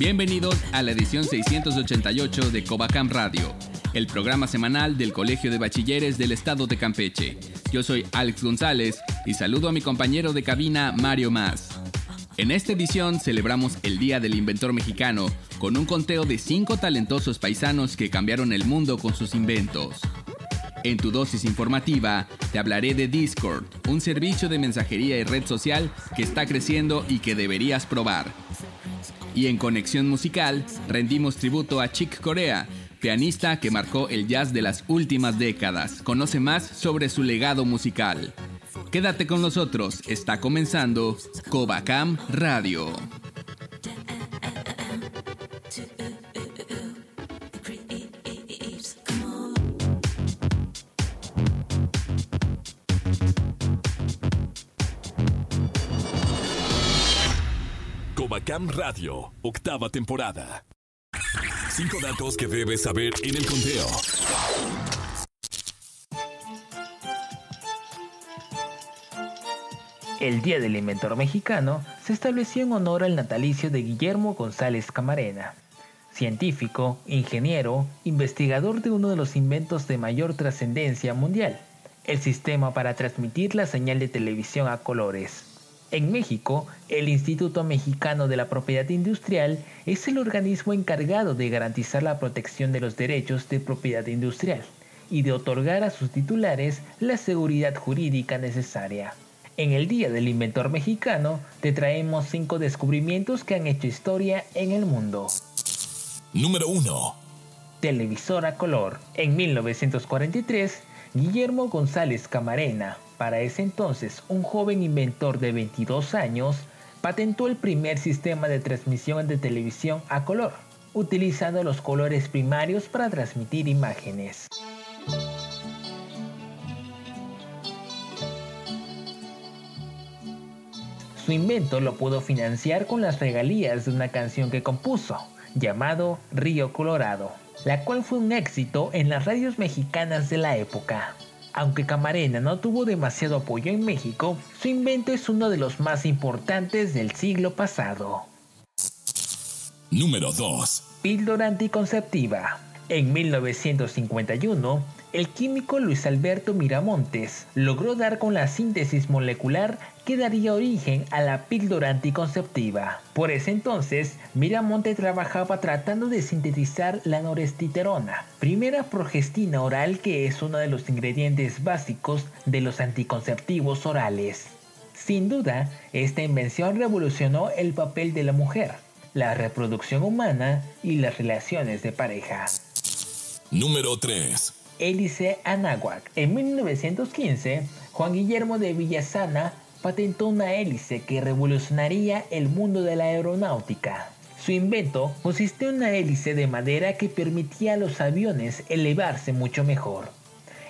Bienvenidos a la edición 688 de Covacam Radio, el programa semanal del Colegio de Bachilleres del Estado de Campeche. Yo soy Alex González y saludo a mi compañero de cabina Mario Más. En esta edición celebramos el Día del Inventor Mexicano con un conteo de cinco talentosos paisanos que cambiaron el mundo con sus inventos. En tu dosis informativa te hablaré de Discord, un servicio de mensajería y red social que está creciendo y que deberías probar. Y en Conexión Musical rendimos tributo a Chick Corea, pianista que marcó el jazz de las últimas décadas. Conoce más sobre su legado musical. Quédate con nosotros, está comenzando Covacam Radio. Radio, octava temporada. Cinco datos que debes saber en el conteo. El Día del Inventor Mexicano se estableció en honor al natalicio de Guillermo González Camarena, científico, ingeniero, investigador de uno de los inventos de mayor trascendencia mundial, el sistema para transmitir la señal de televisión a colores. En México, el Instituto Mexicano de la Propiedad Industrial es el organismo encargado de garantizar la protección de los derechos de propiedad industrial y de otorgar a sus titulares la seguridad jurídica necesaria. En el Día del Inventor Mexicano te traemos cinco descubrimientos que han hecho historia en el mundo. Número 1. Televisor a color. En 1943, Guillermo González Camarena, para ese entonces un joven inventor de 22 años, patentó el primer sistema de transmisión de televisión a color, utilizando los colores primarios para transmitir imágenes. Su invento lo pudo financiar con las regalías de una canción que compuso, llamado Río Colorado, la cual fue un éxito en las radios mexicanas de la época. Aunque Camarena no tuvo demasiado apoyo en México, su invento es uno de los más importantes del siglo pasado. Número 2. Píldora anticonceptiva. En 1951, el químico Luis Alberto Miramontes logró dar con la síntesis molecular que daría origen a la píldora anticonceptiva. Por ese entonces, Miramonte trabajaba tratando de sintetizar la norestiterona, primera progestina oral que es uno de los ingredientes básicos de los anticonceptivos orales. Sin duda, esta invención revolucionó el papel de la mujer, la reproducción humana y las relaciones de pareja. Número 3. Hélice Anáhuac. En 1915, Juan Guillermo de Villasana patentó una hélice que revolucionaría el mundo de la aeronáutica. Su invento consistía en una hélice de madera que permitía a los aviones elevarse mucho mejor.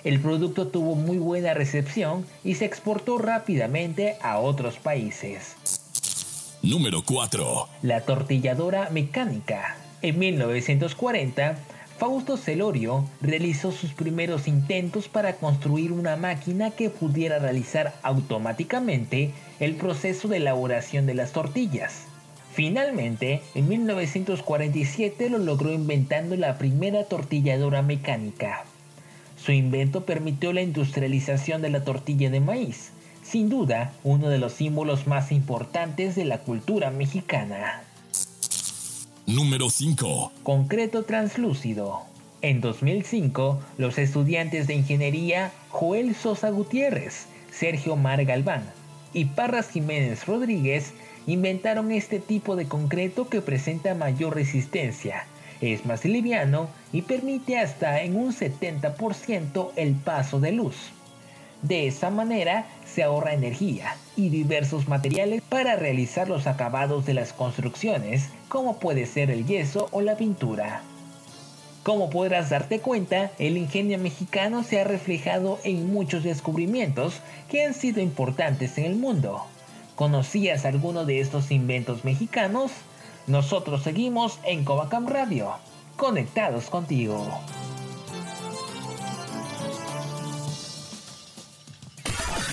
El producto tuvo muy buena recepción y se exportó rápidamente a otros países. Número 4. La tortilladora mecánica. En 1940, Fausto Celorio realizó sus primeros intentos para construir una máquina que pudiera realizar automáticamente el proceso de elaboración de las tortillas. Finalmente, en 1947 lo logró inventando la primera tortilladora mecánica. Su invento permitió la industrialización de la tortilla de maíz, sin duda uno de los símbolos más importantes de la cultura mexicana. Número 5. Concreto translúcido. En 2005, los estudiantes de ingeniería Joel Sosa Gutiérrez, Sergio Mar Galván y Parras Jiménez Rodríguez inventaron este tipo de concreto que presenta mayor resistencia, es más liviano y permite hasta en un 70% el paso de luz. De esa manera se ahorra energía y diversos materiales para realizar los acabados de las construcciones, como puede ser el yeso o la pintura. Como podrás darte cuenta, el ingenio mexicano se ha reflejado en muchos descubrimientos que han sido importantes en el mundo. ¿Conocías alguno de estos inventos mexicanos? Nosotros seguimos en Covacam Radio, conectados contigo.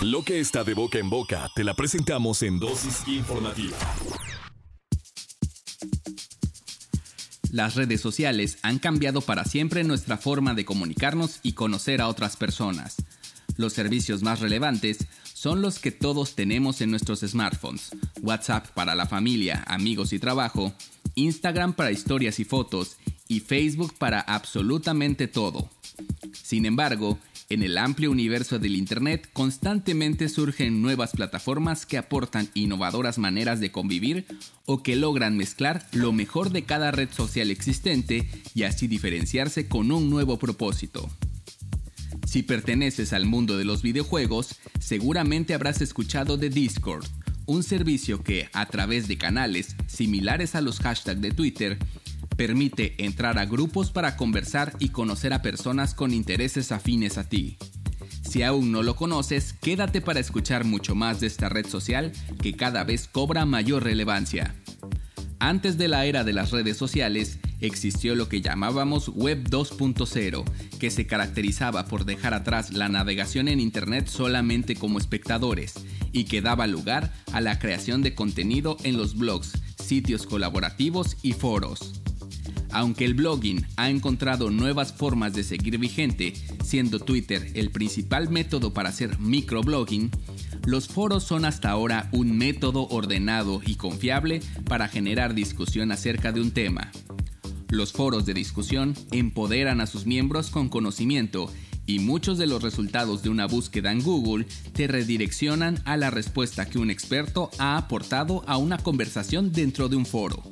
Lo que está de boca en boca te la presentamos en dosis informativa. Las redes sociales han cambiado para siempre nuestra forma de comunicarnos y conocer a otras personas. Los servicios más relevantes son los que todos tenemos en nuestros smartphones. WhatsApp para la familia, amigos y trabajo, Instagram para historias y fotos y Facebook para absolutamente todo. Sin embargo, en el amplio universo del Internet constantemente surgen nuevas plataformas que aportan innovadoras maneras de convivir o que logran mezclar lo mejor de cada red social existente y así diferenciarse con un nuevo propósito. Si perteneces al mundo de los videojuegos, seguramente habrás escuchado de Discord, un servicio que, a través de canales similares a los hashtags de Twitter, Permite entrar a grupos para conversar y conocer a personas con intereses afines a ti. Si aún no lo conoces, quédate para escuchar mucho más de esta red social que cada vez cobra mayor relevancia. Antes de la era de las redes sociales, existió lo que llamábamos Web 2.0, que se caracterizaba por dejar atrás la navegación en Internet solamente como espectadores y que daba lugar a la creación de contenido en los blogs, sitios colaborativos y foros. Aunque el blogging ha encontrado nuevas formas de seguir vigente, siendo Twitter el principal método para hacer microblogging, los foros son hasta ahora un método ordenado y confiable para generar discusión acerca de un tema. Los foros de discusión empoderan a sus miembros con conocimiento y muchos de los resultados de una búsqueda en Google te redireccionan a la respuesta que un experto ha aportado a una conversación dentro de un foro.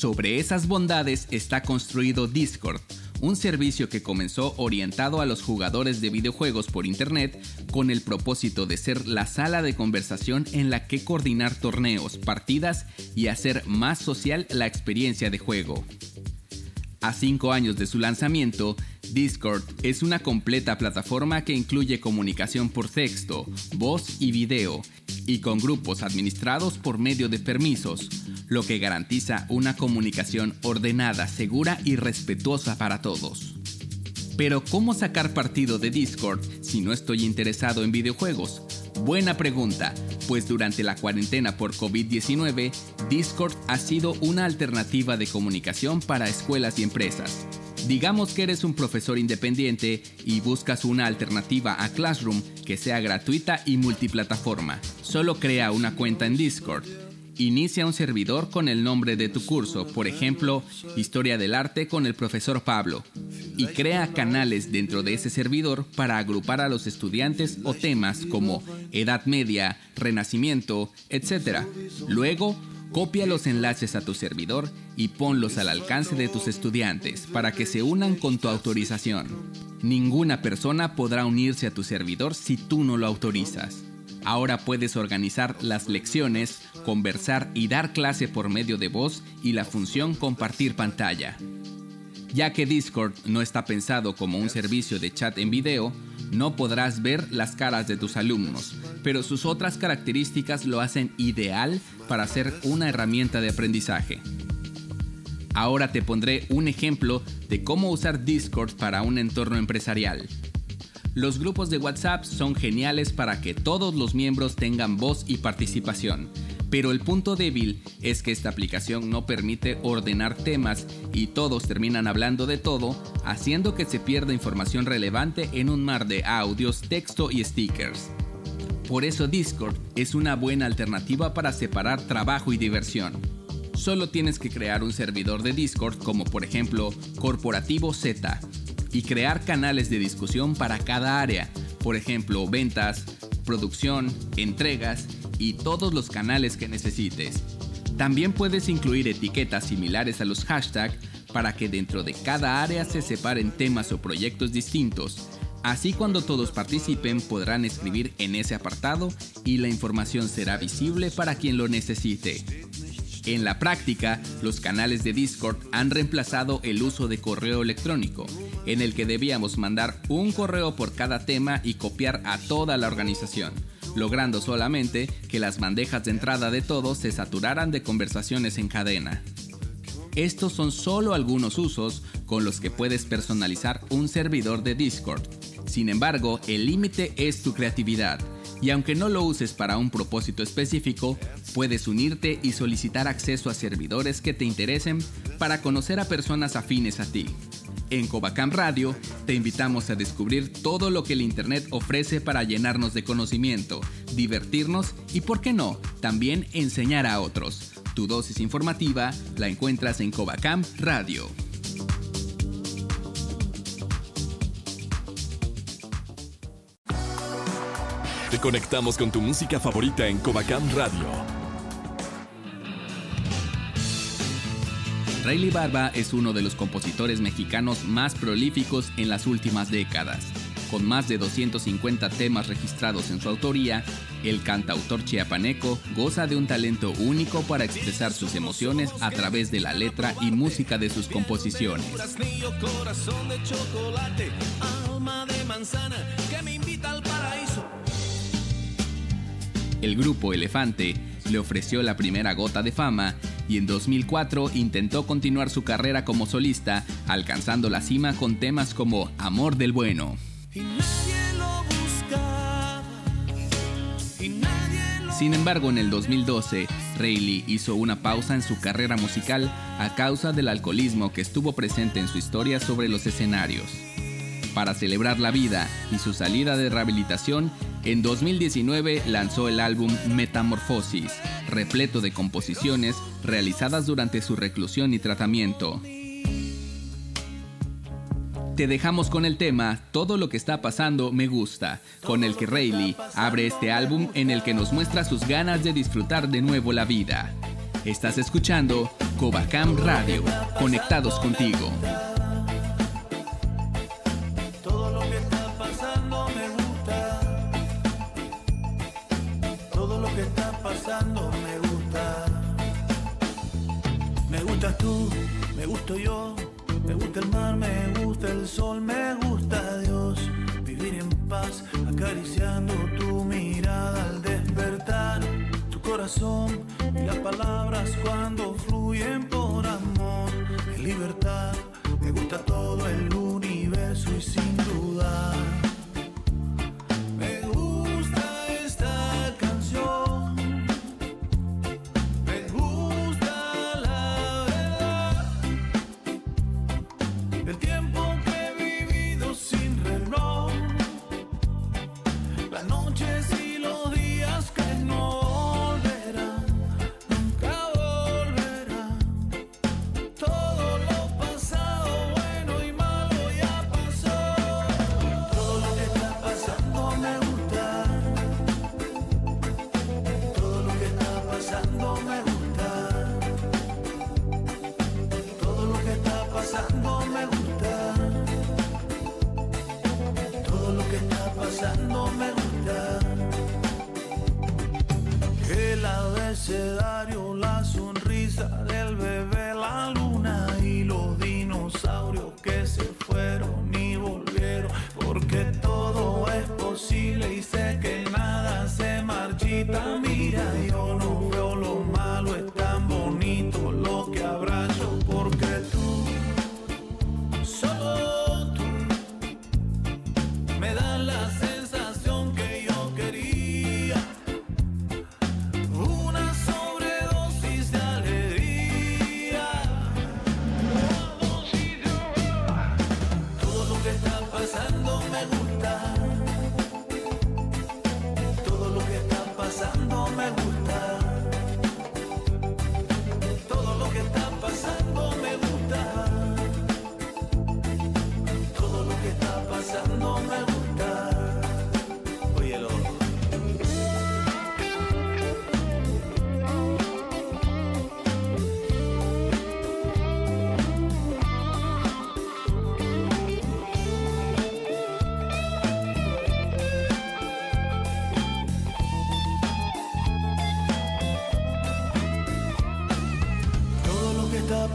Sobre esas bondades está construido Discord, un servicio que comenzó orientado a los jugadores de videojuegos por Internet con el propósito de ser la sala de conversación en la que coordinar torneos, partidas y hacer más social la experiencia de juego. A cinco años de su lanzamiento, Discord es una completa plataforma que incluye comunicación por texto, voz y video, y con grupos administrados por medio de permisos, lo que garantiza una comunicación ordenada, segura y respetuosa para todos. Pero ¿cómo sacar partido de Discord si no estoy interesado en videojuegos? Buena pregunta, pues durante la cuarentena por COVID-19, Discord ha sido una alternativa de comunicación para escuelas y empresas. Digamos que eres un profesor independiente y buscas una alternativa a Classroom que sea gratuita y multiplataforma. Solo crea una cuenta en Discord Inicia un servidor con el nombre de tu curso, por ejemplo, Historia del Arte con el profesor Pablo, y crea canales dentro de ese servidor para agrupar a los estudiantes o temas como Edad Media, Renacimiento, etc. Luego, copia los enlaces a tu servidor y ponlos al alcance de tus estudiantes para que se unan con tu autorización. Ninguna persona podrá unirse a tu servidor si tú no lo autorizas. Ahora puedes organizar las lecciones, conversar y dar clase por medio de voz y la función compartir pantalla. Ya que Discord no está pensado como un servicio de chat en video, no podrás ver las caras de tus alumnos, pero sus otras características lo hacen ideal para ser una herramienta de aprendizaje. Ahora te pondré un ejemplo de cómo usar Discord para un entorno empresarial. Los grupos de WhatsApp son geniales para que todos los miembros tengan voz y participación, pero el punto débil es que esta aplicación no permite ordenar temas y todos terminan hablando de todo, haciendo que se pierda información relevante en un mar de audios, texto y stickers. Por eso Discord es una buena alternativa para separar trabajo y diversión. Solo tienes que crear un servidor de Discord como por ejemplo Corporativo Z y crear canales de discusión para cada área, por ejemplo, ventas, producción, entregas y todos los canales que necesites. También puedes incluir etiquetas similares a los hashtags para que dentro de cada área se separen temas o proyectos distintos. Así cuando todos participen podrán escribir en ese apartado y la información será visible para quien lo necesite. En la práctica, los canales de Discord han reemplazado el uso de correo electrónico, en el que debíamos mandar un correo por cada tema y copiar a toda la organización, logrando solamente que las bandejas de entrada de todos se saturaran de conversaciones en cadena. Estos son solo algunos usos con los que puedes personalizar un servidor de Discord. Sin embargo, el límite es tu creatividad y aunque no lo uses para un propósito específico, puedes unirte y solicitar acceso a servidores que te interesen para conocer a personas afines a ti. En Covacam Radio te invitamos a descubrir todo lo que el Internet ofrece para llenarnos de conocimiento, divertirnos y, por qué no, también enseñar a otros. Tu dosis informativa la encuentras en Covacam Radio. Te conectamos con tu música favorita en Covacam Radio. Rayleigh Barba es uno de los compositores mexicanos más prolíficos en las últimas décadas. Con más de 250 temas registrados en su autoría, el cantautor chiapaneco goza de un talento único para expresar sus emociones a través de la letra y música de sus composiciones. El grupo Elefante le ofreció la primera gota de fama y en 2004 intentó continuar su carrera como solista, alcanzando la cima con temas como Amor del Bueno. Sin embargo, en el 2012, Rayleigh hizo una pausa en su carrera musical a causa del alcoholismo que estuvo presente en su historia sobre los escenarios. Para celebrar la vida y su salida de rehabilitación, en 2019 lanzó el álbum Metamorfosis, repleto de composiciones realizadas durante su reclusión y tratamiento. Te dejamos con el tema Todo lo que está pasando me gusta, con el que Rayleigh abre este álbum en el que nos muestra sus ganas de disfrutar de nuevo la vida. Estás escuchando Covacam Radio, conectados contigo. Corazón y las palabras cuando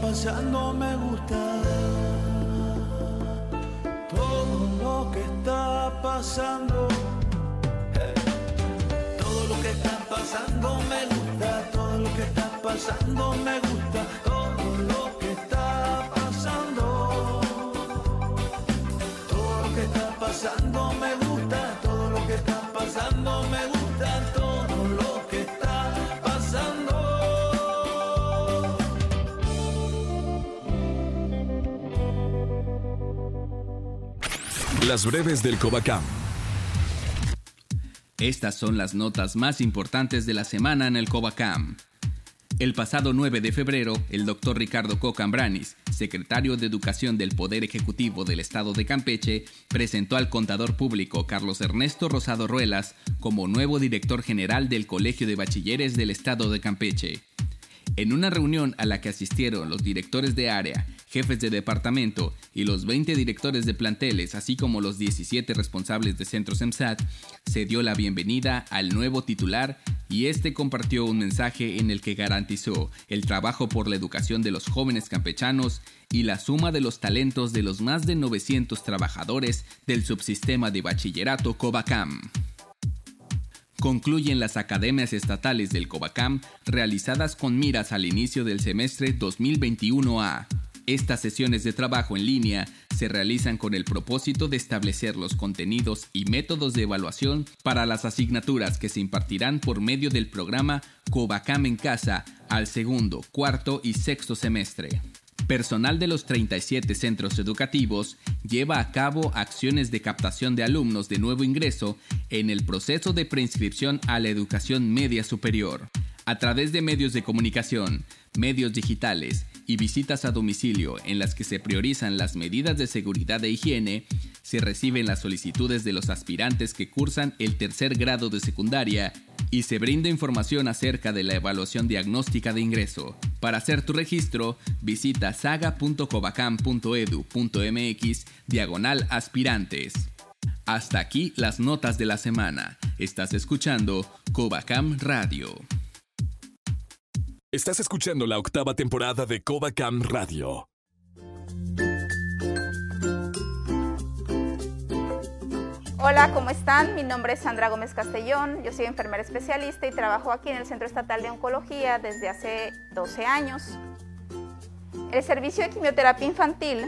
pasando me gusta. Todo lo que está pasando. Eh, todo lo que está pasando me gusta. Todo lo que está pasando me gusta Las breves del Cobacam. Estas son las notas más importantes de la semana en el Cobacam. El pasado 9 de febrero, el doctor Ricardo Cocambranis, secretario de Educación del Poder Ejecutivo del Estado de Campeche, presentó al contador público Carlos Ernesto Rosado Ruelas como nuevo director general del Colegio de Bachilleres del Estado de Campeche. En una reunión a la que asistieron los directores de área, jefes de departamento y los 20 directores de planteles, así como los 17 responsables de centros EMSAT, se dio la bienvenida al nuevo titular y este compartió un mensaje en el que garantizó el trabajo por la educación de los jóvenes campechanos y la suma de los talentos de los más de 900 trabajadores del subsistema de bachillerato Cobacam concluyen las academias estatales del COBACAM realizadas con miras al inicio del semestre 2021A. Estas sesiones de trabajo en línea se realizan con el propósito de establecer los contenidos y métodos de evaluación para las asignaturas que se impartirán por medio del programa COBACAM en casa al segundo, cuarto y sexto semestre. Personal de los 37 centros educativos lleva a cabo acciones de captación de alumnos de nuevo ingreso en el proceso de preinscripción a la educación media superior. A través de medios de comunicación, medios digitales y visitas a domicilio en las que se priorizan las medidas de seguridad e higiene, se reciben las solicitudes de los aspirantes que cursan el tercer grado de secundaria y se brinda información acerca de la evaluación diagnóstica de ingreso. Para hacer tu registro, visita saga.cobacam.edu.mx diagonal aspirantes. Hasta aquí las notas de la semana. Estás escuchando Cobacam Radio. Estás escuchando la octava temporada de Cobacam Radio. Hola, ¿cómo están? Mi nombre es Sandra Gómez Castellón, yo soy enfermera especialista y trabajo aquí en el Centro Estatal de Oncología desde hace 12 años. El servicio de quimioterapia infantil,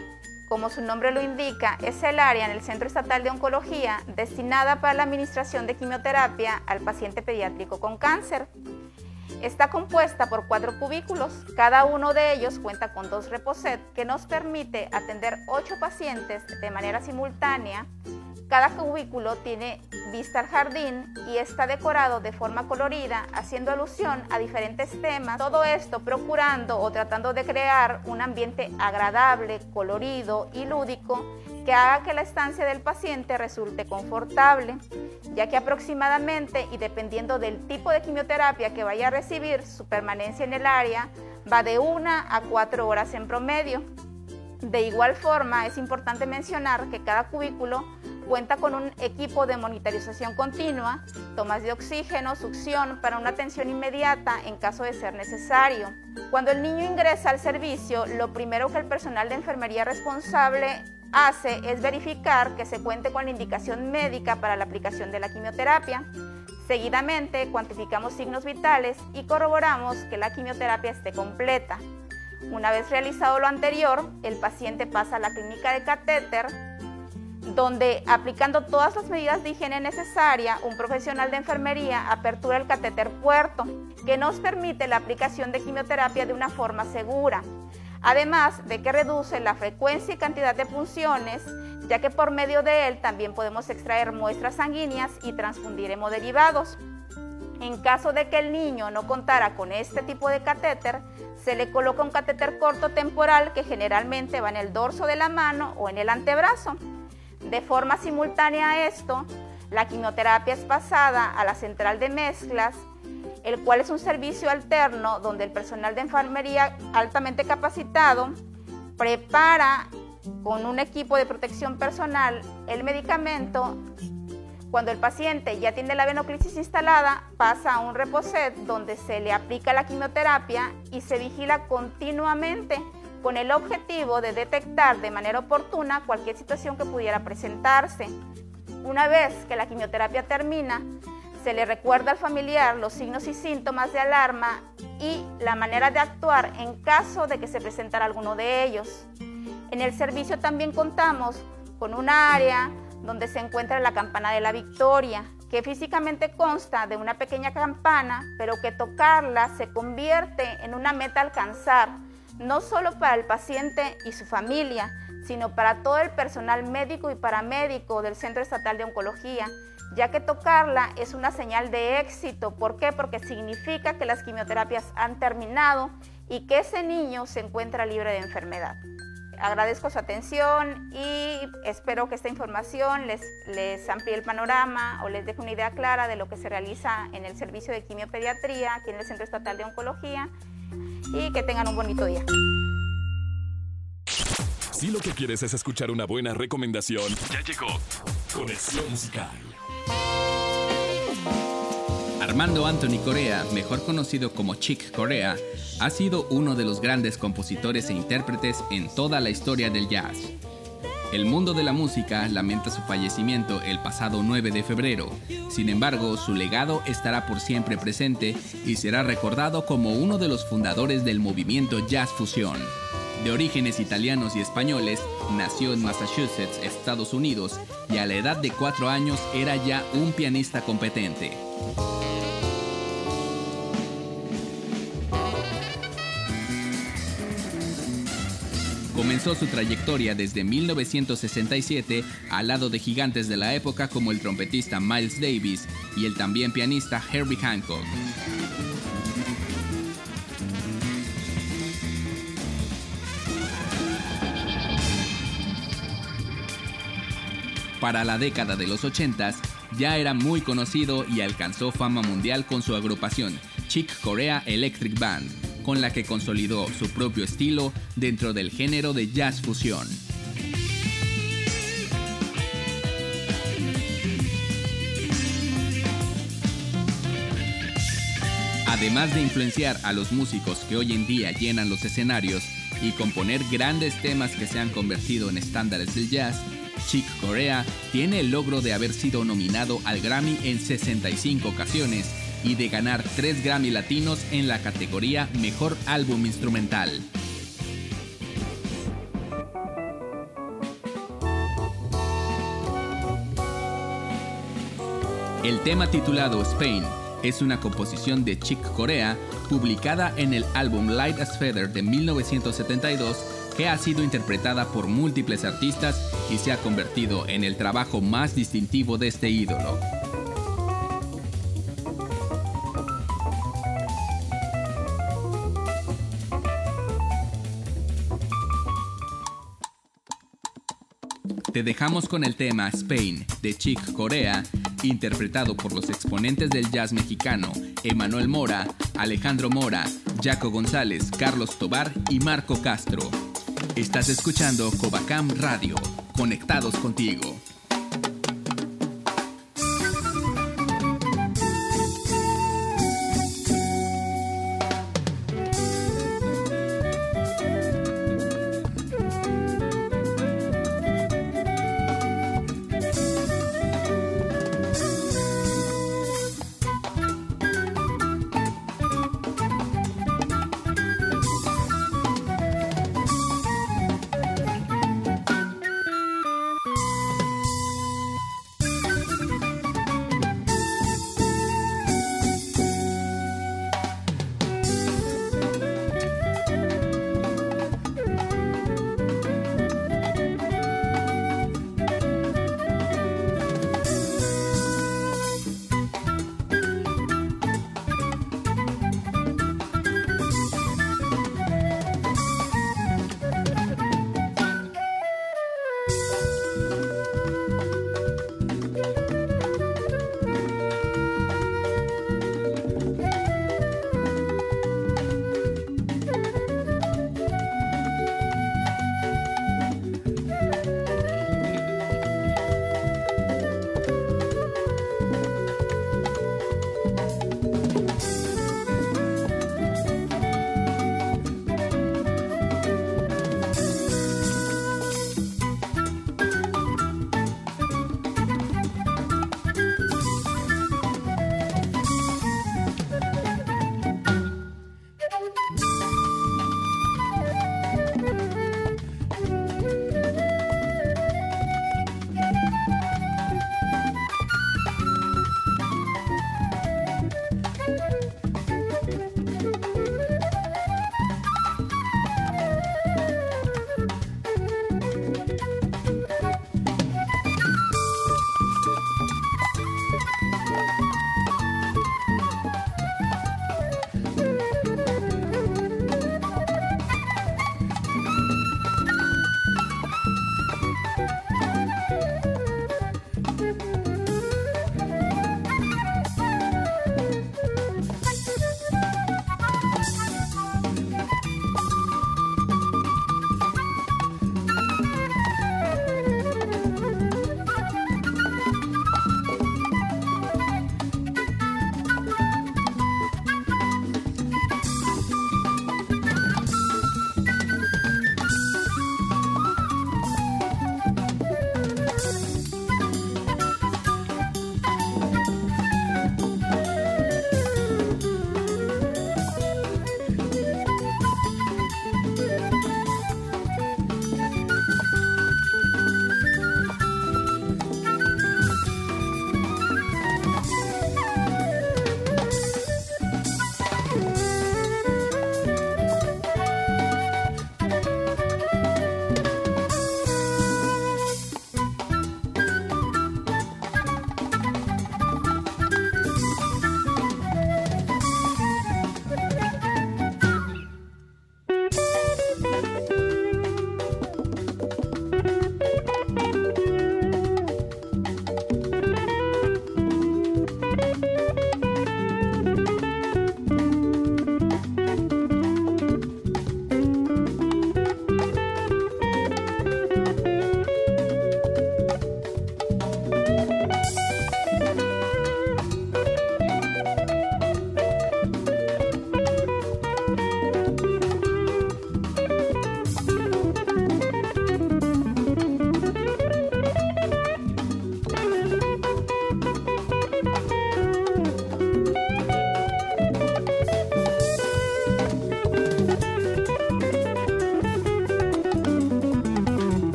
como su nombre lo indica, es el área en el Centro Estatal de Oncología destinada para la administración de quimioterapia al paciente pediátrico con cáncer. Está compuesta por cuatro cubículos, cada uno de ellos cuenta con dos reposet que nos permite atender ocho pacientes de manera simultánea cada cubículo tiene vista al jardín y está decorado de forma colorida, haciendo alusión a diferentes temas. Todo esto procurando o tratando de crear un ambiente agradable, colorido y lúdico que haga que la estancia del paciente resulte confortable, ya que aproximadamente y dependiendo del tipo de quimioterapia que vaya a recibir, su permanencia en el área va de una a cuatro horas en promedio. De igual forma, es importante mencionar que cada cubículo Cuenta con un equipo de monitorización continua, tomas de oxígeno, succión para una atención inmediata en caso de ser necesario. Cuando el niño ingresa al servicio, lo primero que el personal de enfermería responsable hace es verificar que se cuente con la indicación médica para la aplicación de la quimioterapia. Seguidamente, cuantificamos signos vitales y corroboramos que la quimioterapia esté completa. Una vez realizado lo anterior, el paciente pasa a la clínica de catéter donde aplicando todas las medidas de higiene necesarias, un profesional de enfermería apertura el catéter puerto, que nos permite la aplicación de quimioterapia de una forma segura. Además de que reduce la frecuencia y cantidad de punciones, ya que por medio de él también podemos extraer muestras sanguíneas y transfundir hemoderivados. En caso de que el niño no contara con este tipo de catéter, se le coloca un catéter corto temporal que generalmente va en el dorso de la mano o en el antebrazo. De forma simultánea a esto, la quimioterapia es pasada a la central de mezclas, el cual es un servicio alterno donde el personal de enfermería altamente capacitado prepara con un equipo de protección personal el medicamento. Cuando el paciente ya tiene la venoclisis instalada, pasa a un reposet donde se le aplica la quimioterapia y se vigila continuamente con el objetivo de detectar de manera oportuna cualquier situación que pudiera presentarse. Una vez que la quimioterapia termina, se le recuerda al familiar los signos y síntomas de alarma y la manera de actuar en caso de que se presentara alguno de ellos. En el servicio también contamos con un área donde se encuentra la campana de la victoria, que físicamente consta de una pequeña campana, pero que tocarla se convierte en una meta a alcanzar, no solo para el paciente y su familia, sino para todo el personal médico y paramédico del Centro Estatal de Oncología, ya que tocarla es una señal de éxito. ¿Por qué? Porque significa que las quimioterapias han terminado y que ese niño se encuentra libre de enfermedad. Agradezco su atención y espero que esta información les, amplíe el panorama o les deje una idea clara de lo que se realiza en el servicio de quimiopediatría aquí en el Centro Estatal de Oncología y que tengan un bonito día. Si lo que quieres es escuchar una buena recomendación, ya llegó Conexión Musical. Armando Anthony Corea, mejor conocido como Chick Corea, ha sido uno de los grandes compositores e intérpretes en toda la historia del jazz. El mundo de la música lamenta su fallecimiento el pasado 9 de febrero, sin embargo su legado estará por siempre presente y será recordado como uno de los fundadores del movimiento jazz fusión. De orígenes italianos y españoles, nació en Massachusetts, Estados Unidos, y a la edad de cuatro años era ya un pianista competente. Comenzó su trayectoria desde 1967 al lado de gigantes de la época como el trompetista Miles Davis y el también pianista Herbie Hancock. Para la década de los 80 ya era muy conocido y alcanzó fama mundial con su agrupación Chick Corea Electric Band con la que consolidó su propio estilo dentro del género de jazz fusión. Además de influenciar a los músicos que hoy en día llenan los escenarios y componer grandes temas que se han convertido en estándares del jazz, Chick Corea tiene el logro de haber sido nominado al Grammy en 65 ocasiones y de ganar 3 Grammy Latinos en la categoría Mejor Álbum Instrumental. El tema titulado Spain es una composición de Chick Corea publicada en el álbum Light as Feather de 1972 que ha sido interpretada por múltiples artistas y se ha convertido en el trabajo más distintivo de este ídolo. Te dejamos con el tema Spain de Chick Corea, interpretado por los exponentes del jazz mexicano Emanuel Mora, Alejandro Mora, Jaco González, Carlos Tobar y Marco Castro. Estás escuchando Covacam Radio, conectados contigo.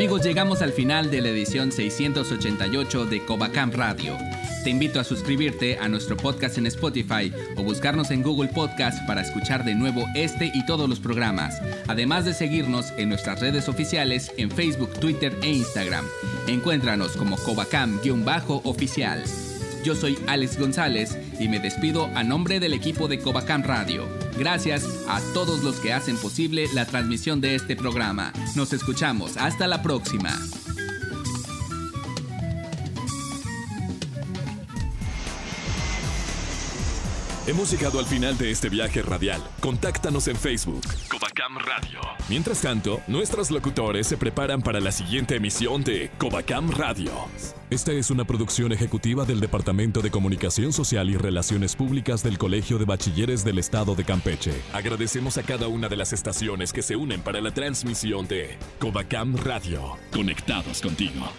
Amigos, llegamos al final de la edición 688 de Covacam Radio. Te invito a suscribirte a nuestro podcast en Spotify o buscarnos en Google Podcast para escuchar de nuevo este y todos los programas, además de seguirnos en nuestras redes oficiales en Facebook, Twitter e Instagram. Encuéntranos como Covacam-oficial. Yo soy Alex González y me despido a nombre del equipo de Covacam Radio. Gracias a todos los que hacen posible la transmisión de este programa. Nos escuchamos. Hasta la próxima. Hemos llegado al final de este viaje radial. Contáctanos en Facebook. Covacam Radio. Mientras tanto, nuestros locutores se preparan para la siguiente emisión de Covacam Radio. Esta es una producción ejecutiva del Departamento de Comunicación Social y Relaciones Públicas del Colegio de Bachilleres del Estado de Campeche. Agradecemos a cada una de las estaciones que se unen para la transmisión de Covacam Radio. Conectados contigo.